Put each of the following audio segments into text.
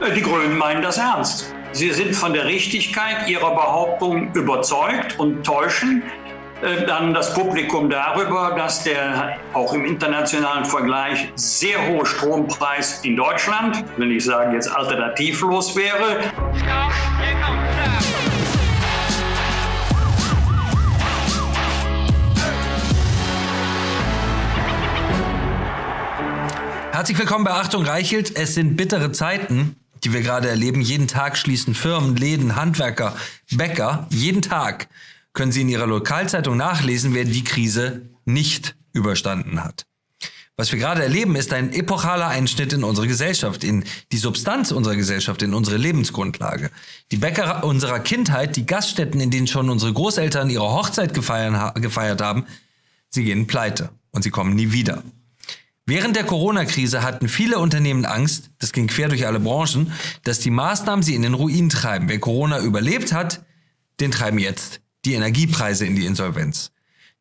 Äh, die Grünen meinen das ernst. Sie sind von der Richtigkeit ihrer Behauptung überzeugt und täuschen äh, dann das Publikum darüber, dass der auch im internationalen Vergleich sehr hohe Strompreis in Deutschland, wenn ich sage jetzt alternativlos wäre. Herzlich willkommen bei Achtung Reichelt. Es sind bittere Zeiten, die wir gerade erleben. Jeden Tag schließen Firmen, Läden, Handwerker, Bäcker. Jeden Tag können Sie in Ihrer Lokalzeitung nachlesen, wer die Krise nicht überstanden hat. Was wir gerade erleben, ist ein epochaler Einschnitt in unsere Gesellschaft, in die Substanz unserer Gesellschaft, in unsere Lebensgrundlage. Die Bäcker unserer Kindheit, die Gaststätten, in denen schon unsere Großeltern ihre Hochzeit gefeiert haben, sie gehen pleite und sie kommen nie wieder. Während der Corona-Krise hatten viele Unternehmen Angst, das ging quer durch alle Branchen, dass die Maßnahmen sie in den Ruin treiben. Wer Corona überlebt hat, den treiben jetzt die Energiepreise in die Insolvenz.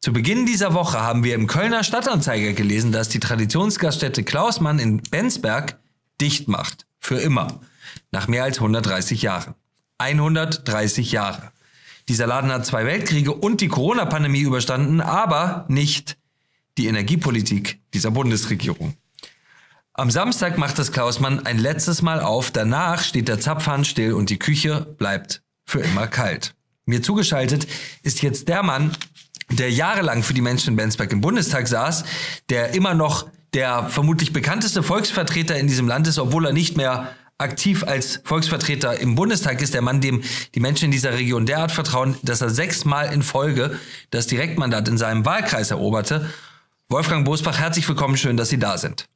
Zu Beginn dieser Woche haben wir im Kölner Stadtanzeiger gelesen, dass die Traditionsgaststätte Klausmann in Bensberg dicht macht. Für immer. Nach mehr als 130 Jahren. 130 Jahre. Dieser Laden hat zwei Weltkriege und die Corona-Pandemie überstanden, aber nicht die Energiepolitik dieser Bundesregierung. Am Samstag macht das Klausmann ein letztes Mal auf, danach steht der Zapfhahn still und die Küche bleibt für immer kalt. Mir zugeschaltet ist jetzt der Mann, der jahrelang für die Menschen in Bensberg im Bundestag saß, der immer noch der vermutlich bekannteste Volksvertreter in diesem Land ist, obwohl er nicht mehr aktiv als Volksvertreter im Bundestag ist, der Mann, dem die Menschen in dieser Region derart vertrauen, dass er sechsmal in Folge das Direktmandat in seinem Wahlkreis eroberte. Wolfgang Bosbach, herzlich willkommen, schön, dass Sie da sind.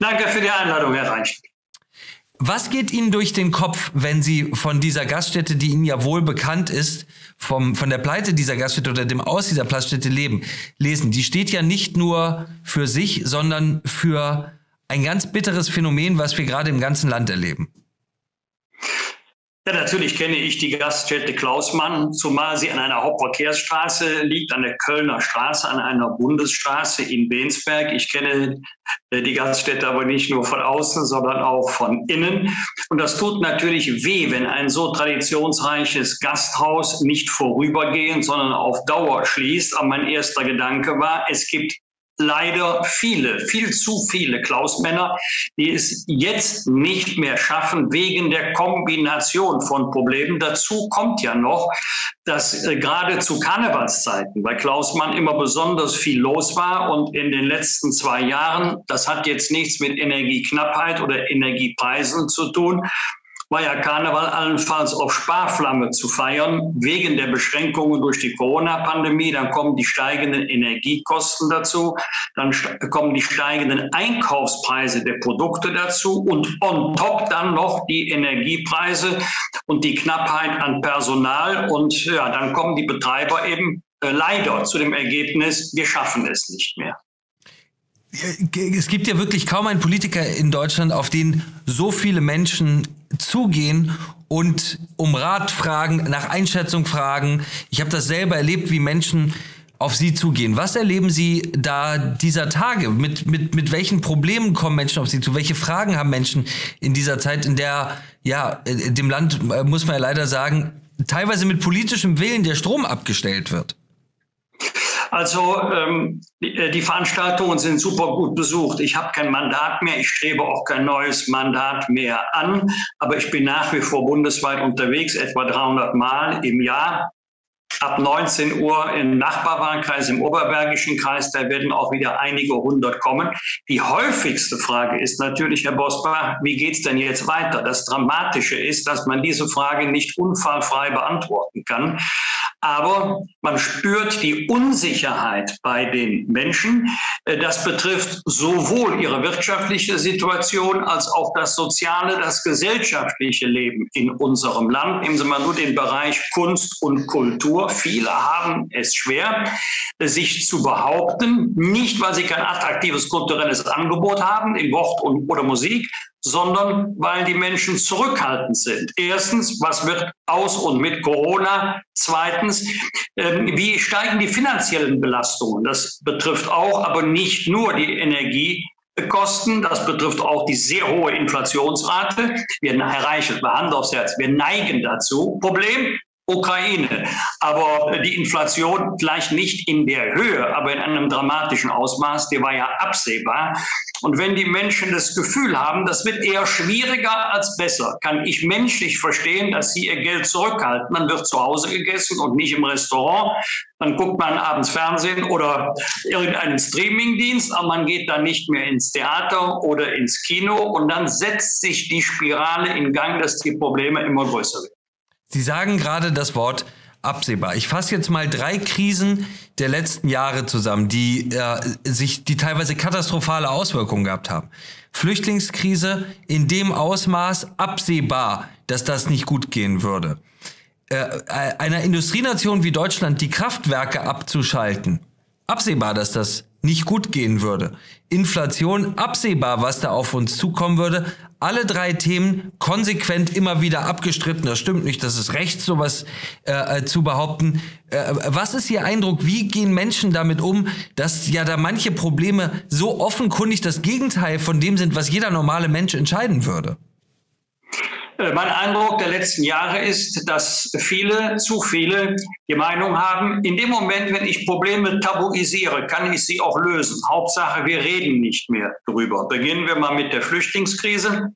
Danke für die Einladung, Herr Reich. Was geht Ihnen durch den Kopf, wenn Sie von dieser Gaststätte, die Ihnen ja wohl bekannt ist, vom, von der Pleite dieser Gaststätte oder dem Aus dieser Plaststätte leben, lesen? Die steht ja nicht nur für sich, sondern für ein ganz bitteres Phänomen, was wir gerade im ganzen Land erleben. Ja, natürlich kenne ich die Gaststätte Klausmann, zumal sie an einer Hauptverkehrsstraße liegt, an der Kölner Straße, an einer Bundesstraße in Bensberg. Ich kenne äh, die Gaststätte aber nicht nur von außen, sondern auch von innen. Und das tut natürlich weh, wenn ein so traditionsreiches Gasthaus nicht vorübergehend, sondern auf Dauer schließt. Aber mein erster Gedanke war, es gibt leider viele, viel zu viele Klausmänner, die es jetzt nicht mehr schaffen wegen der Kombination von Problemen. Dazu kommt ja noch, dass äh, gerade zu Karnevalszeiten bei Klausmann immer besonders viel los war und in den letzten zwei Jahren, das hat jetzt nichts mit Energieknappheit oder Energiepreisen zu tun, war ja Karneval allenfalls auf Sparflamme zu feiern, wegen der Beschränkungen durch die Corona-Pandemie. Dann kommen die steigenden Energiekosten dazu, dann kommen die steigenden Einkaufspreise der Produkte dazu und on top dann noch die Energiepreise und die Knappheit an Personal. Und ja, dann kommen die Betreiber eben äh, leider zu dem Ergebnis, wir schaffen es nicht mehr. Es gibt ja wirklich kaum einen Politiker in Deutschland, auf den so viele Menschen zugehen und um Rat fragen, nach Einschätzung fragen. Ich habe das selber erlebt, wie Menschen auf Sie zugehen. Was erleben Sie da dieser Tage? Mit, mit, mit welchen Problemen kommen Menschen auf Sie zu? Welche Fragen haben Menschen in dieser Zeit, in der, ja, dem Land, äh, muss man ja leider sagen, teilweise mit politischem Willen der Strom abgestellt wird? Also ähm, die, äh, die, Veranstaltungen sind super gut besucht. Ich habe kein Mandat mehr, ich strebe auch kein neues Mandat mehr an, aber ich bin nach wie vor bundesweit unterwegs, etwa 300 Mal im Jahr ab 19 Uhr im Nachbarwahlkreis, im Oberbergischen Kreis, da werden auch wieder einige hundert kommen. Die häufigste Frage ist natürlich, Herr Bosbach, wie geht es denn jetzt weiter? Das Dramatische ist, dass man diese Frage nicht unfallfrei beantworten kann. Aber man spürt die Unsicherheit bei den Menschen. Äh, das betrifft sowohl ihre wirtschaftliche Situation als auch das soziale, das gesellschaftliche Leben in unserem Land. Nehmen Sie mal nur den Bereich Kunst und Kultur. Viele haben es schwer, sich zu behaupten, nicht weil sie kein attraktives kulturelles Angebot haben in Wort und, oder Musik, sondern weil die Menschen zurückhaltend sind. Erstens, was wird aus und mit Corona? Zweitens, ähm, wie steigen die finanziellen Belastungen? Das betrifft auch, aber nicht nur die Energie Kosten. Das betrifft auch die sehr hohe Inflationsrate. Wir, Herr Reichelt, Hand aufs Herz, wir neigen dazu. Problem, Ukraine. Aber die Inflation gleich nicht in der Höhe, aber in einem dramatischen Ausmaß, die war ja absehbar. Und wenn die Menschen das Gefühl haben, das wird eher schwieriger als besser, kann ich menschlich verstehen, dass sie ihr Geld zurückhalten. Man wird zu Hause gegessen und nicht im Restaurant. Dann guckt man abends Fernsehen oder irgendeinen Streamingdienst, aber man geht dann nicht mehr ins Theater oder ins Kino. Und dann setzt sich die Spirale in Gang, dass die Probleme immer größer werden. Sie sagen gerade das Wort absehbar. Ich fasse jetzt mal drei Krisen der letzten Jahre zusammen, die äh, sich, die teilweise katastrophale Auswirkungen gehabt haben. Flüchtlingskrise in dem Ausmaß absehbar, dass das nicht gut gehen würde. Äh, äh einer Industrienation wie Deutschland die Kraftwerke abzuschalten, absehbar, dass das nicht gut gehen würde. Inflation absehbar, was da auf uns zukommen würde. Alle drei Themen konsequent immer wieder abgestritten. Das stimmt nicht, das ist recht, sowas äh, äh, zu behaupten. Äh, was ist Ihr Eindruck? Wie gehen Menschen damit um, dass ja da manche Probleme so offenkundig das Gegenteil von dem sind, was jeder normale Mensch entscheiden würde? Mein Eindruck der letzten Jahre ist, dass viele, zu viele die Meinung haben, in dem Moment, wenn ich Probleme tabuisiere, kann ich sie auch lösen. Hauptsache, wir reden nicht mehr drüber. Beginnen wir mal mit der Flüchtlingskrise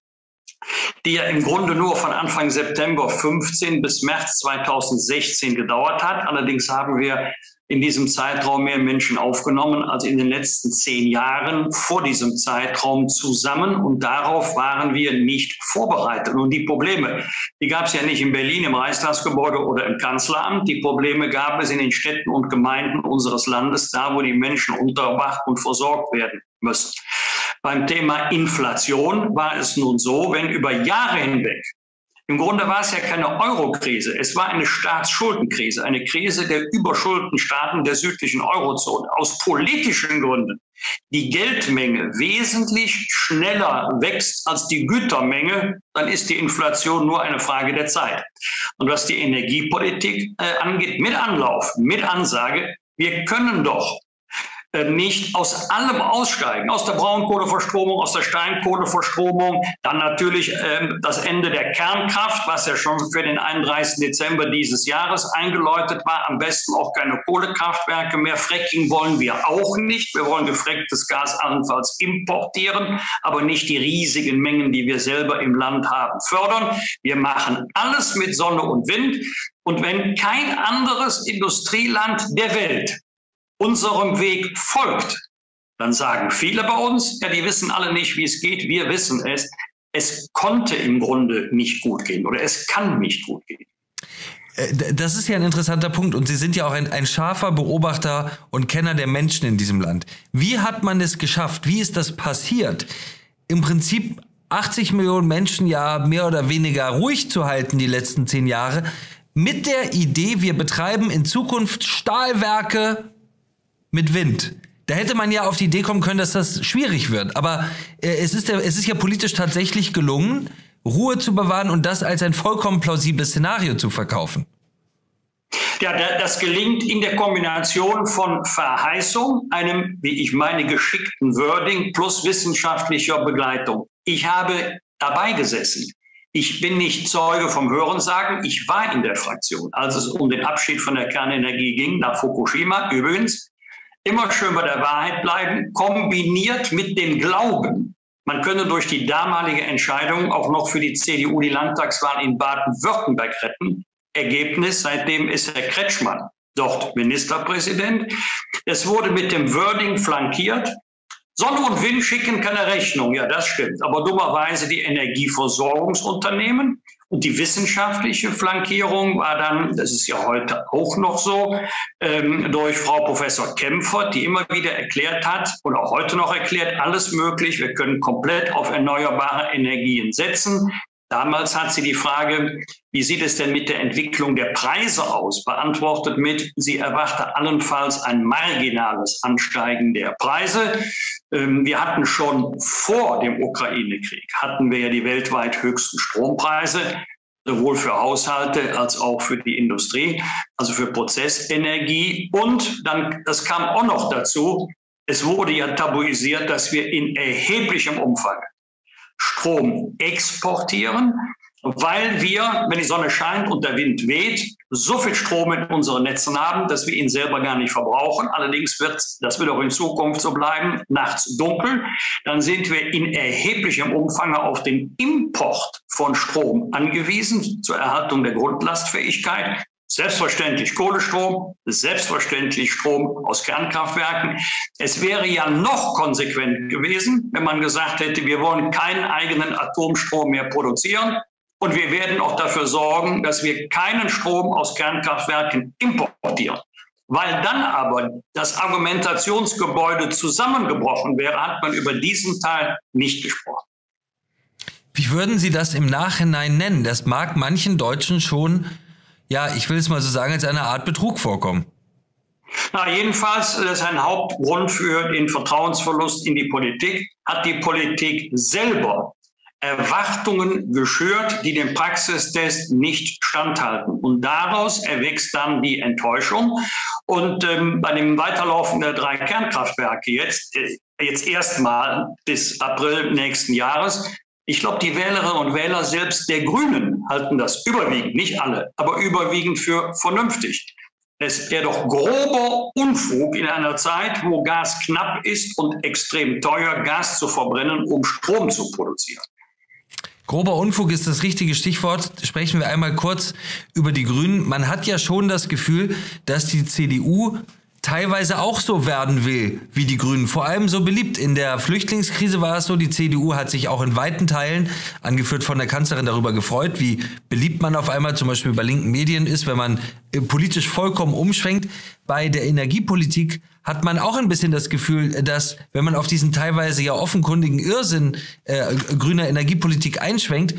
die ja im Grunde nur von Anfang September 15 bis März 2016 gedauert hat. Allerdings haben wir in diesem Zeitraum mehr Menschen aufgenommen als in den letzten zehn Jahren vor diesem Zeitraum zusammen. Und darauf waren wir nicht vorbereitet. Und die Probleme, die gab es ja nicht in Berlin im Reichstagsgebäude oder im Kanzleramt. Die Probleme gab es in den Städten und Gemeinden unseres Landes, da wo die Menschen unterwacht und versorgt werden müssen. Beim Thema Inflation war es nun so, wenn über Jahre hinweg im Grunde war es ja keine Euro-Krise, es war eine Staatsschuldenkrise, eine Krise der überschuldeten Staaten der südlichen Eurozone. Aus politischen Gründen die Geldmenge wesentlich schneller wächst als die Gütermenge, dann ist die Inflation nur eine Frage der Zeit. Und was die Energiepolitik äh, angeht, mit Anlauf, mit Ansage, wir können doch nicht aus allem aussteigen, aus der Braunkohleverstromung, aus der Steinkohleverstromung, dann natürlich äh, das Ende der Kernkraft, was ja schon für den 31. Dezember dieses Jahres eingeläutet war, am besten auch keine Kohlekraftwerke mehr. Fracking wollen wir auch nicht. Wir wollen gefrecktes Gas allenfalls importieren, aber nicht die riesigen Mengen, die wir selber im Land haben, fördern. Wir machen alles mit Sonne und Wind. Und wenn kein anderes Industrieland der Welt unserem Weg folgt, dann sagen viele bei uns, ja, die wissen alle nicht, wie es geht, wir wissen es. Es konnte im Grunde nicht gut gehen oder es kann nicht gut gehen. Äh, das ist ja ein interessanter Punkt und Sie sind ja auch ein, ein, scharfer Beobachter und Kenner der Menschen in diesem Land. Wie hat man es geschafft? Wie ist das passiert? Im Prinzip 80 Millionen Menschen ja mehr oder weniger ruhig zu halten die letzten zehn Jahre mit der Idee, wir betreiben in Zukunft Stahlwerke mit Wind. Da hätte man ja auf die Idee kommen können, dass das schwierig wird. Aber äh, es, ist ja, es ist ja politisch tatsächlich gelungen, Ruhe zu bewahren und das als ein vollkommen plausibles Szenario zu verkaufen. Ja, das gelingt in der Kombination von Verheißung, einem, wie ich meine, geschickten Wording plus wissenschaftlicher Begleitung. Ich habe dabei gesessen. Ich bin nicht Zeuge vom Hörensagen. Ich war in der Fraktion, als es um den Abschied von der Kernenergie ging nach Fukushima. Übrigens, immer schön bei der Wahrheit bleiben, kombiniert mit dem Glauben, man könne durch die damalige Entscheidung auch noch für die CDU die Landtagswahl in Baden-Württemberg retten. Ergebnis, seitdem ist Herr Kretschmann dort Ministerpräsident. Es wurde mit dem Wording flankiert. Sonne und Wind schicken keine Rechnung. Ja, das stimmt. Aber dummerweise die Energieversorgungsunternehmen. Und die wissenschaftliche Flankierung war dann, das ist ja heute auch noch so, ähm, durch Frau Professor Kempfert, die immer wieder erklärt hat und auch heute noch erklärt, alles möglich, wir können komplett auf erneuerbare Energien setzen. Damals hat sie die Frage, wie sieht es denn mit der Entwicklung der Preise aus, beantwortet mit, sie erwarte allenfalls ein marginales Ansteigen der Preise. Ähm, wir hatten schon vor dem Ukraine-Krieg, hatten wir ja die weltweit höchsten Strompreise, sowohl für Haushalte als auch für die Industrie, also für Prozessenergie. Und dann, das kam auch noch dazu, Es wurde ja tabuisiert, dass wir in erheblichem Umfang Strom exportieren, weil wir, wenn die Sonne scheint und der Wind weht, so viel Strom in unseren Netzen haben, dass wir ihn selber gar nicht verbrauchen. Allerdings wird das wird auch in Zukunft so bleiben, nachts dunkel. Dann sind wir in erheblichem Umfang auf den Import von Strom angewiesen zur Erhaltung der Grundlastfähigkeit. Selbstverständlich Kohlestrom, selbstverständlich Strom aus Kernkraftwerken. Es wäre ja noch konsequent gewesen, wenn man gesagt hätte, wir wollen keinen eigenen Atomstrom mehr produzieren, und wir werden auch dafür sorgen, dass wir keinen Strom aus Kernkraftwerken importieren. Weil dann aber das Argumentationsgebäude zusammengebrochen wäre, hat man über diesen Teil nicht gesprochen. Wie würden Sie das im Nachhinein nennen? Das mag manchen Deutschen schon, ja, ich will es mal so sagen, als eine Art Betrug vorkommen. Na, jedenfalls, das ist ein Hauptgrund für den Vertrauensverlust in die Politik, hat die Politik selber Erwartungen geschürt, die dem Praxistest nicht standhalten. Und daraus erwächst dann die Enttäuschung. Und ähm, bei dem Weiterlaufen der drei Kernkraftwerke jetzt, äh, jetzt erstmal bis April nächsten Jahres, ich glaube, die Wählerinnen und Wähler selbst der Grünen halten das überwiegend, nicht alle, aber überwiegend für vernünftig. Es wäre doch grober Unfug in einer Zeit, wo Gas knapp ist und extrem teuer, Gas zu verbrennen, um Strom zu produzieren. Grober Unfug ist das richtige Stichwort. Sprechen wir einmal kurz über die Grünen. Man hat ja schon das Gefühl, dass die CDU teilweise auch so werden will wie die Grünen. Vor allem so beliebt. In der Flüchtlingskrise war es so, die CDU hat sich auch in weiten Teilen, angeführt von der Kanzlerin, darüber gefreut, wie beliebt man auf einmal zum Beispiel bei linken Medien ist, wenn man äh, politisch vollkommen umschwenkt. Bei der Energiepolitik hat man auch ein bisschen das Gefühl, dass wenn man auf diesen teilweise ja offenkundigen Irrsinn äh, grüner Energiepolitik einschwenkt,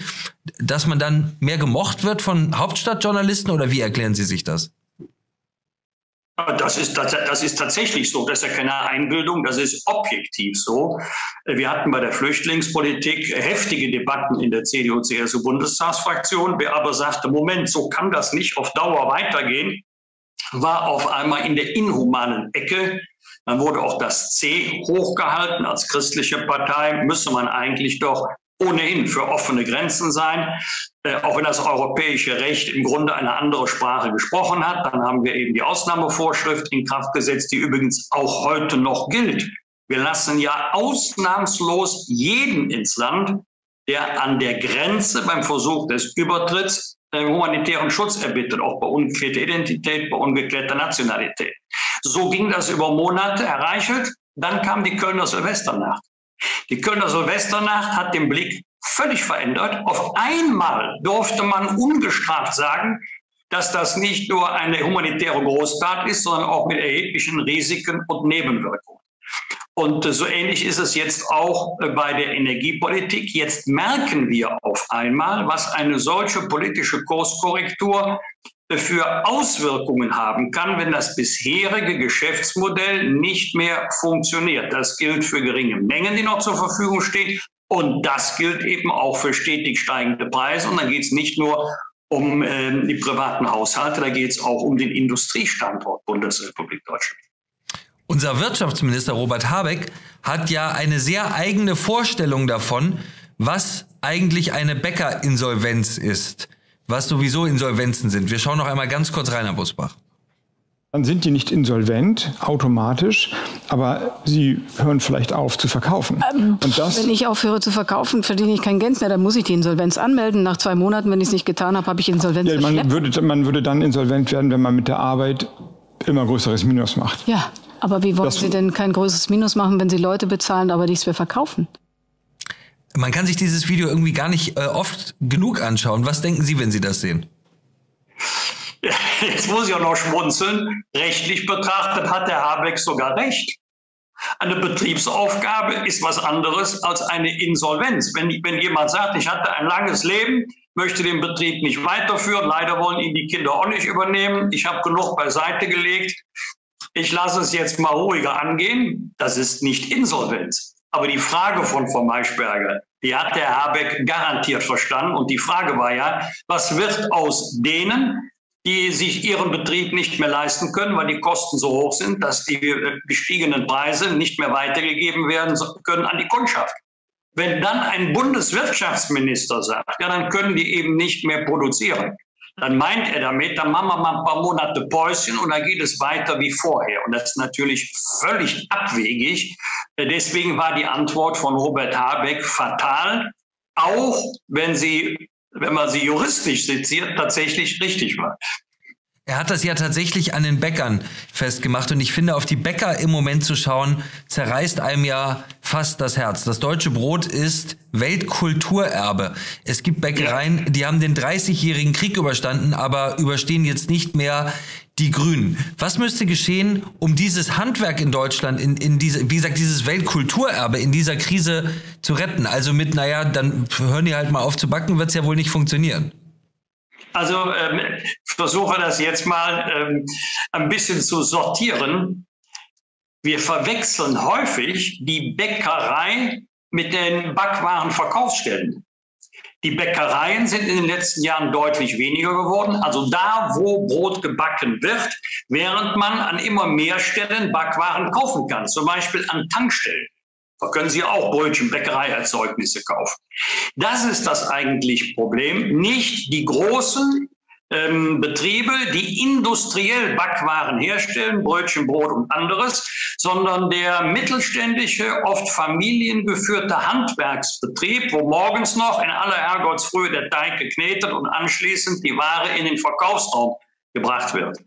dass man dann mehr gemocht wird von Hauptstadtjournalisten oder wie erklären Sie sich das? Das ist, das ist tatsächlich so. Das ist ja keine Einbildung, das ist objektiv so. Wir hatten bei der Flüchtlingspolitik heftige Debatten in der CDU-CSU-Bundestagsfraktion. Wer aber sagte, Moment, so kann das nicht auf Dauer weitergehen, war auf einmal in der inhumanen Ecke. Dann wurde auch das C hochgehalten. Als christliche Partei müsse man eigentlich doch ohnehin für offene Grenzen sein. Äh, auch wenn das europäische Recht im Grunde eine andere Sprache gesprochen hat, dann haben wir eben die Ausnahmevorschrift in Kraft gesetzt, die übrigens auch heute noch gilt. Wir lassen ja ausnahmslos jeden ins Land, der an der Grenze beim Versuch des Übertritts äh, humanitären Schutz erbittet, auch bei ungeklärter Identität, bei ungeklärter Nationalität. So ging das über Monate erreicht. Dann kam die Kölner Silvesternacht. Die Kölner Silvesternacht hat den Blick völlig verändert. Auf einmal durfte man ungestraft sagen, dass das nicht nur eine humanitäre Großtat ist, sondern auch mit erheblichen Risiken und Nebenwirkungen. Und so ähnlich ist es jetzt auch bei der Energiepolitik. Jetzt merken wir auf einmal, was eine solche politische Kurskorrektur für Auswirkungen haben kann, wenn das bisherige Geschäftsmodell nicht mehr funktioniert. Das gilt für geringe Mengen, die noch zur Verfügung stehen. Und das gilt eben auch für stetig steigende Preise. Und dann geht es nicht nur um äh, die privaten Haushalte, da geht es auch um den Industriestandort Bundesrepublik Deutschland. Unser Wirtschaftsminister Robert Habeck hat ja eine sehr eigene Vorstellung davon, was eigentlich eine Bäckerinsolvenz ist was sowieso Insolvenzen sind. Wir schauen noch einmal ganz kurz rein, Herr Busbach. Dann sind die nicht insolvent automatisch, aber sie hören vielleicht auf zu verkaufen. Ähm, wenn ich aufhöre zu verkaufen, verdiene ich kein Geld mehr. Dann muss ich die Insolvenz anmelden. Nach zwei Monaten, wenn ich es nicht getan habe, habe ich Insolvenz. Ja, man, würde, man würde dann insolvent werden, wenn man mit der Arbeit immer größeres Minus macht. Ja, aber wie wollen das, Sie denn kein größeres Minus machen, wenn Sie Leute bezahlen, aber nichts mehr verkaufen? Man kann sich dieses Video irgendwie gar nicht äh, oft genug anschauen. Was denken Sie, wenn Sie das sehen? Jetzt muss ich auch noch schmunzeln. Rechtlich betrachtet hat der Habeck sogar recht. Eine Betriebsaufgabe ist was anderes als eine Insolvenz. Wenn, wenn jemand sagt, ich hatte ein langes Leben, möchte den Betrieb nicht weiterführen, leider wollen ihn die Kinder auch nicht übernehmen, ich habe genug beiseite gelegt, ich lasse es jetzt mal ruhiger angehen, das ist nicht Insolvenz. Aber die Frage von Frau Maischberger, die hat der Habeck garantiert verstanden. Und die Frage war ja, was wird aus denen, die sich ihren Betrieb nicht mehr leisten können, weil die Kosten so hoch sind, dass die gestiegenen Preise nicht mehr weitergegeben werden können an die Kundschaft. Wenn dann ein Bundeswirtschaftsminister sagt, ja, dann können die eben nicht mehr produzieren, dann meint er damit, dann machen wir mal ein paar Monate Päuschen und dann geht es weiter wie vorher. Und das ist natürlich völlig abwegig. Deswegen war die Antwort von Robert Habeck fatal, auch wenn sie, wenn man sie juristisch seziert, tatsächlich richtig war. Er hat das ja tatsächlich an den Bäckern festgemacht und ich finde, auf die Bäcker im Moment zu schauen, zerreißt einem ja fast das Herz. Das deutsche Brot ist Weltkulturerbe. Es gibt Bäckereien, die haben den 30-jährigen Krieg überstanden, aber überstehen jetzt nicht mehr die Grünen. Was müsste geschehen, um dieses Handwerk in Deutschland, in, in diese, wie gesagt, dieses Weltkulturerbe in dieser Krise zu retten? Also mit, naja, dann hören die halt mal auf zu backen, wird es ja wohl nicht funktionieren. Also ähm, versuche das jetzt mal ähm, ein bisschen zu sortieren. Wir verwechseln häufig die Bäckerei mit den Backwarenverkaufsstellen. Die Bäckereien sind in den letzten Jahren deutlich weniger geworden. Also da, wo Brot gebacken wird, während man an immer mehr Stellen Backwaren kaufen kann, zum Beispiel an Tankstellen. Da können Sie auch Brötchen, Bäckereierzeugnisse kaufen. Das ist das eigentliche Problem, nicht die großen ähm, Betriebe, die industriell Backwaren herstellen, Brötchen, Brot und anderes, sondern der mittelständische, oft familiengeführte Handwerksbetrieb, wo morgens noch in aller Herrgottsfrühe der Teig geknetet und anschließend die Ware in den Verkaufsraum gebracht wird.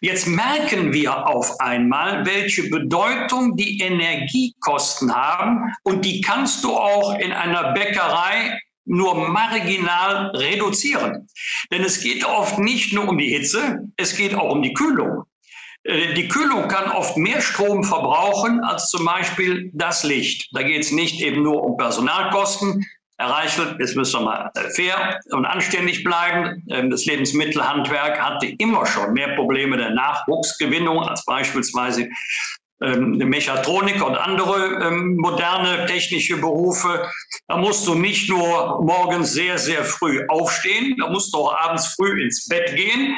Jetzt merken wir auf einmal, welche Bedeutung die Energiekosten haben und die kannst du auch in einer Bäckerei nur marginal reduzieren. Denn es geht oft nicht nur um die Hitze, es geht auch um die Kühlung. Äh, die Kühlung kann oft mehr Strom verbrauchen als zum Beispiel das Licht. Da geht es nicht eben nur um Personalkosten, Herr Reichelt, jetzt müssen wir mal fair und anständig bleiben. Ähm, das Lebensmittelhandwerk hatte immer schon mehr Probleme der Nachwuchsgewinnung als beispielsweise ähm, Mechatronik und andere ähm, moderne technische Berufe. Da musst du nicht nur morgens sehr, sehr früh aufstehen, da musst du auch abends früh ins Bett gehen,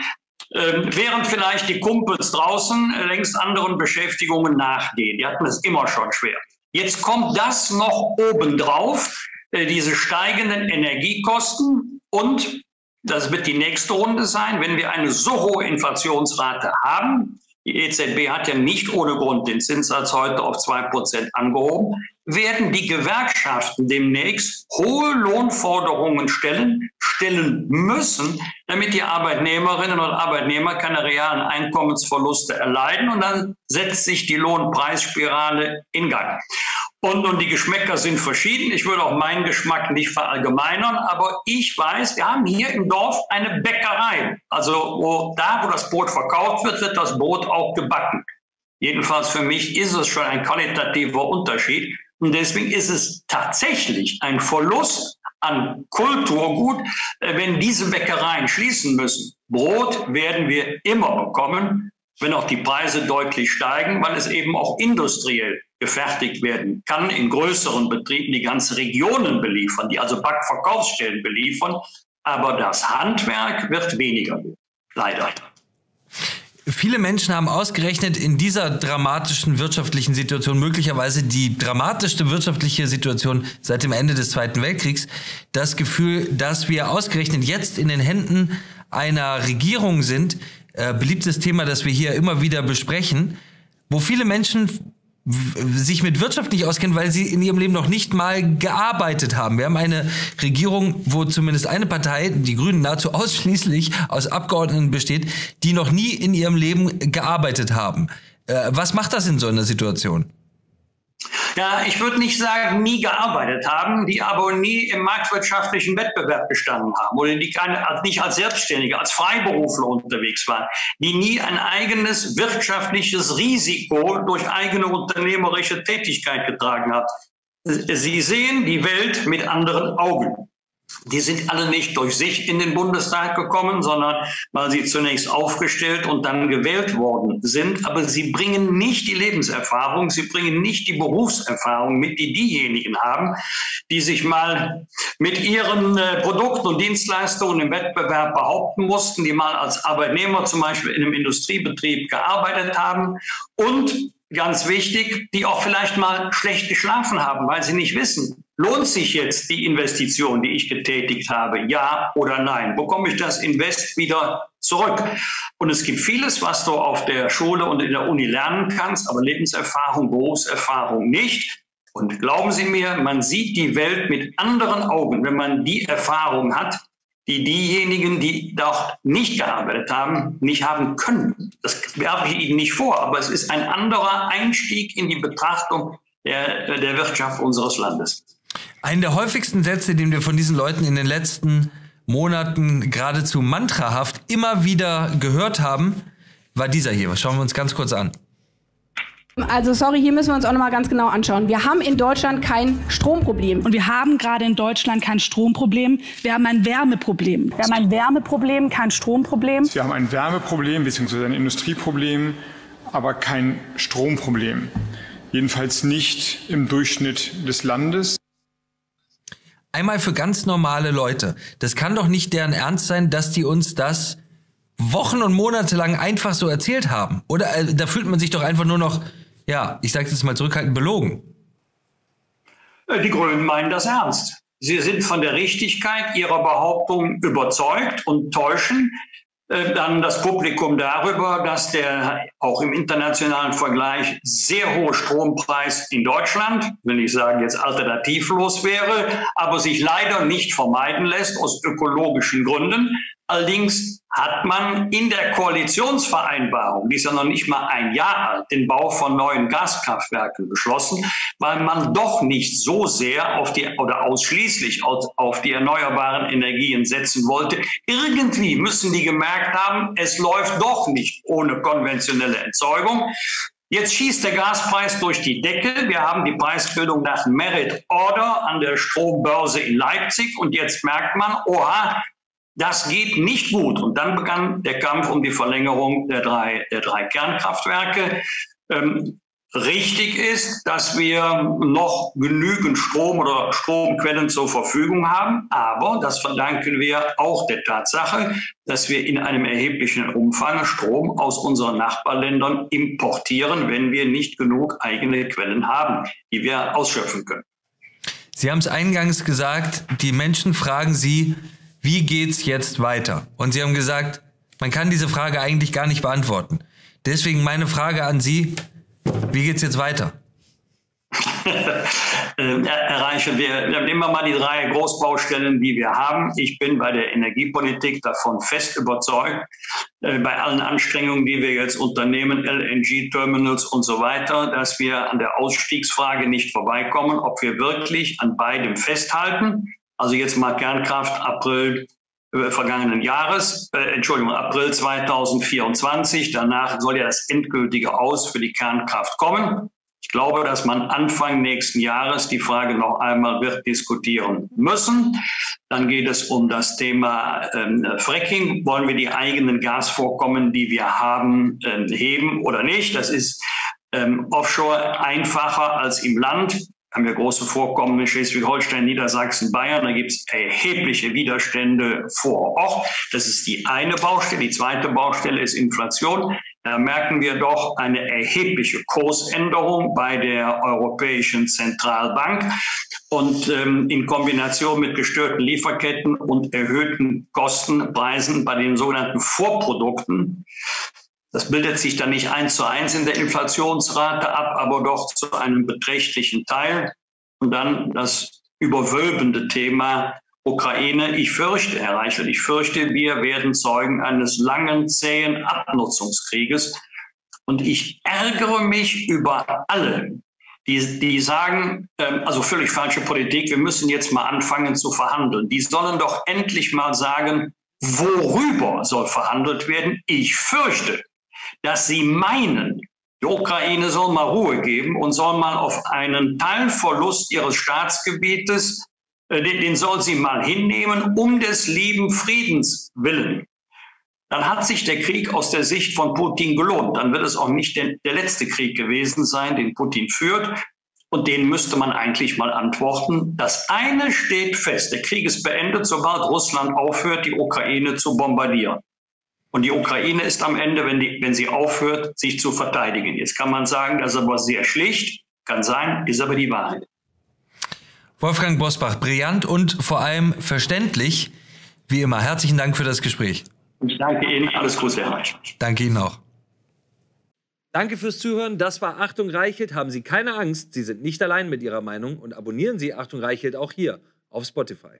während vielleicht die Kumpels draußen längst anderen Beschäftigungen nachgehen. Die hatten es immer schon schwer. Jetzt kommt das noch obendrauf. Äh, diese steigenden Energiekosten und das wird die nächste Runde sein, wenn wir eine so hohe Inflationsrate haben. Die EZB hat ja nicht ohne Grund den Zinssatz heute auf 2% angehoben werden die Gewerkschaften demnächst hohe Lohnforderungen stellen, stellen müssen, damit die Arbeitnehmerinnen und Arbeitnehmer keine realen Einkommensverluste erleiden. Und dann setzt sich die Lohnpreisspirale in Gang. Und, und die Geschmäcker sind verschieden. Ich würde auch meinen Geschmack nicht verallgemeinern, aber ich weiß, wir haben hier im Dorf eine Bäckerei. Also wo, da, wo das Brot verkauft wird, wird das Brot auch gebacken. Jedenfalls für mich ist es schon ein qualitativer Unterschied. Und deswegen ist es tatsächlich ein Verlust an Kulturgut, äh, wenn diese Bäckereien schließen müssen. Brot werden wir immer bekommen, wenn auch die Preise deutlich steigen, weil es eben auch industriell gefertigt werden kann, in größeren Betrieben, die ganze Regionen beliefern, die also Backverkaufsstellen beliefern. Aber das Handwerk wird weniger, leider. Viele Menschen haben ausgerechnet in dieser dramatischen wirtschaftlichen Situation, möglicherweise die dramatischste wirtschaftliche Situation seit dem Ende des Zweiten Weltkriegs, das Gefühl, dass wir ausgerechnet jetzt in den Händen einer Regierung sind, äh, beliebtes Thema, das wir hier immer wieder besprechen, wo viele Menschen sich mit Wirtschaft nicht auskennen, weil sie in ihrem Leben noch nicht mal gearbeitet haben. Wir haben eine Regierung, wo zumindest eine Partei, die Grünen, nahezu ausschließlich aus Abgeordneten besteht, die noch nie in ihrem Leben gearbeitet haben. Äh, was macht das in so einer Situation? Ja, ich würde nicht sagen, nie gearbeitet haben, die aber nie im marktwirtschaftlichen Wettbewerb gestanden haben oder die keine, nicht als Selbstständige, als Freiberufler unterwegs waren, die nie ein eigenes wirtschaftliches Risiko durch eigene unternehmerische Tätigkeit getragen hat. Sie sehen die Welt mit anderen Augen. Die sind alle nicht durch sich in den Bundestag gekommen, sondern weil sie zunächst aufgestellt und dann gewählt worden sind. Aber sie bringen nicht die Lebenserfahrung, sie bringen nicht die Berufserfahrung mit, die diejenigen haben, die sich mal mit ihren äh, Produkten und Dienstleistungen im Wettbewerb behaupten mussten, die mal als Arbeitnehmer zum Beispiel in einem Industriebetrieb gearbeitet haben und ganz wichtig, die auch vielleicht mal schlecht geschlafen haben, weil sie nicht wissen, Lohnt sich jetzt die Investition, die ich getätigt habe? Ja oder nein? Bekomme ich das Invest wieder zurück? Und es gibt vieles, was du auf der Schule und in der Uni lernen kannst, aber Lebenserfahrung, Berufserfahrung nicht. Und glauben Sie mir, man sieht die Welt mit anderen Augen, wenn man die Erfahrung hat, die diejenigen, die dort nicht gearbeitet haben, nicht haben können. Das werfe ich Ihnen nicht vor, aber es ist ein anderer Einstieg in die Betrachtung der, der Wirtschaft unseres Landes. Einen der häufigsten Sätze, den wir von diesen Leuten in den letzten Monaten geradezu mantrahaft immer wieder gehört haben, war dieser hier. Was schauen wir uns ganz kurz an. Also sorry, hier müssen wir uns auch nochmal ganz genau anschauen. Wir haben in Deutschland kein Stromproblem. Und wir haben gerade in Deutschland kein Stromproblem. Wir haben ein Wärmeproblem. Wir haben ein Wärmeproblem, kein Stromproblem. Wir haben ein Wärmeproblem bzw. ein Industrieproblem, aber kein Stromproblem. Jedenfalls nicht im Durchschnitt des Landes. Einmal für ganz normale Leute. Das kann doch nicht deren Ernst sein, dass die uns das Wochen und Monate lang einfach so erzählt haben. Oder äh, da fühlt man sich doch einfach nur noch, ja, ich sage jetzt mal zurückhaltend, belogen. Äh, die Grünen meinen das ernst. Sie sind von der Richtigkeit ihrer Behauptung überzeugt und täuschen dann das Publikum darüber, dass der auch im internationalen Vergleich sehr hohe Strompreis in Deutschland, will ich sagen, jetzt alternativlos wäre, aber sich leider nicht vermeiden lässt aus ökologischen Gründen. Allerdings hat man in der Koalitionsvereinbarung, die ist ja noch nicht mal ein Jahr alt, den Bau von neuen Gaskraftwerken beschlossen, weil man doch nicht so sehr auf die oder ausschließlich auf, die erneuerbaren Energien setzen wollte. Irgendwie müssen die gemerkt haben, es läuft doch nicht ohne konventionelle Erzeugung. Jetzt schießt der Gaspreis durch die Decke. Wir haben die Preisbildung nach Merit Order an der Strombörse in Leipzig und jetzt merkt man, oha, das geht nicht gut. Und dann begann der Kampf um die Verlängerung der drei, der drei Kernkraftwerke. Ähm, richtig ist, dass wir noch genügend Strom oder Stromquellen zur Verfügung haben. Aber das verdanken wir auch der Tatsache, dass wir in einem erheblichen Umfang Strom aus unseren Nachbarländern importieren, wenn wir nicht genug eigene Quellen haben, die wir ausschöpfen können. Sie haben es eingangs gesagt, die Menschen fragen Sie, wie geht's jetzt weiter? Und Sie haben gesagt, man kann diese Frage eigentlich gar nicht beantworten. Deswegen meine Frage an Sie, wie geht's jetzt weiter? Äh, erreichen wir, wir nehmen wir mal die drei Großbaustellen, die wir haben. Ich bin bei der Energiepolitik davon fest überzeugt, äh, bei allen Anstrengungen, die wir jetzt unternehmen, LNG-Terminals und so weiter, dass wir an der Ausstiegsfrage nicht vorbeikommen, ob wir wirklich an beidem festhalten also jetzt mal Kernkraft April äh, vergangenen Jahres, äh, Entschuldigung, April 2024. Danach soll ja das endgültige Aus für die Kernkraft kommen. Ich glaube, dass man Anfang nächsten Jahres die Frage noch einmal wird diskutieren müssen. Dann geht es um das Thema ähm, Fracking. Wollen wir die eigenen Gasvorkommen, die wir haben, ähm, heben oder nicht? Das ist ähm, offshore einfacher als im Land haben wir große Vorkommen in Schleswig-Holstein, Niedersachsen, Bayern. Da gibt es erhebliche Widerstände vor Ort. Das ist die eine Baustelle. Die zweite Baustelle ist Inflation. Da merken wir doch eine erhebliche Kursänderung bei der Europäischen Zentralbank. Und ähm, in Kombination mit gestörten Lieferketten und erhöhten Kostenpreisen bei den sogenannten Vorprodukten das bildet sich dann nicht eins zu eins in der Inflationsrate ab, aber doch zu einem beträchtlichen Teil. Und dann das überwölbende Thema Ukraine. Ich fürchte, Herr Reichelt, ich fürchte, wir werden Zeugen eines langen, zähen Abnutzungskrieges. Und ich ärgere mich über alle, die, die sagen, ähm, also völlig falsche Politik, wir müssen jetzt mal anfangen zu verhandeln. Die sollen doch endlich mal sagen, worüber soll verhandelt werden. Ich fürchte, dass sie meinen, die Ukraine soll mal Ruhe geben und soll mal auf einen Teilverlust ihres Staatsgebietes äh, den, soll sie mal hinnehmen, um des lieben Friedens willen. Dann hat sich der Krieg aus der Sicht von Putin gelohnt. Dann wird es auch nicht der, der letzte Krieg gewesen sein, den Putin führt. Und den müsste man eigentlich mal antworten. Das eine steht fest. Der Krieg ist beendet, sobald Russland aufhört, die Ukraine zu bombardieren. Und die Ukraine ist am Ende, wenn, die, wenn sie aufhört, sich zu verteidigen. Jetzt kann man sagen, das ist aber sehr schlicht. Kann sein, ist aber die Wahrheit. Wolfgang Bosbach, brillant und vor allem verständlich. Wie immer, herzlichen Dank für das Gespräch. Ich danke Ihnen. Alles Gute, Herr Reich. Danke Ihnen auch. Danke fürs Zuhören. Das war Achtung Reichelt. Haben Sie keine Angst, Sie sind nicht allein mit Ihrer Meinung und abonnieren Sie Achtung Reichelt auch hier auf Spotify.